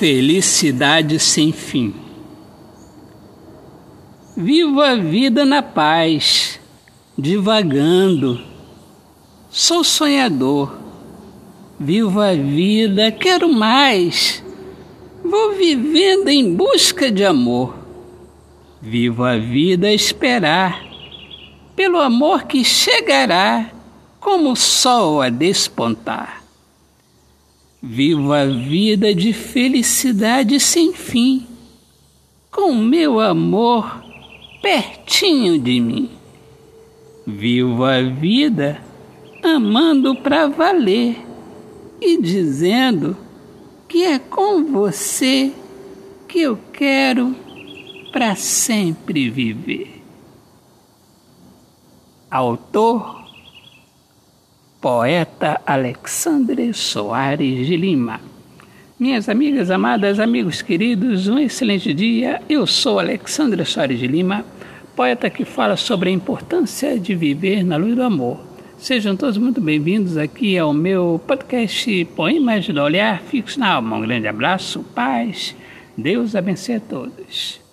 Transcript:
felicidade sem fim. Vivo a vida na paz, divagando. Sou sonhador. Vivo a vida, quero mais. Vou vivendo em busca de amor. Vivo a vida a esperar pelo amor que chegará como o sol a despontar. Vivo a vida de felicidade sem fim, com meu amor pertinho de mim. Vivo a vida amando para valer e dizendo que é com você que eu quero para sempre viver. Autor poeta Alexandre Soares de Lima. Minhas amigas amadas, amigos queridos, um excelente dia. Eu sou Alexandre Soares de Lima, poeta que fala sobre a importância de viver na luz do amor. Sejam todos muito bem-vindos aqui ao meu podcast Poemas do Olhar Fixo na Alma. Um grande abraço, paz, Deus abençoe a todos.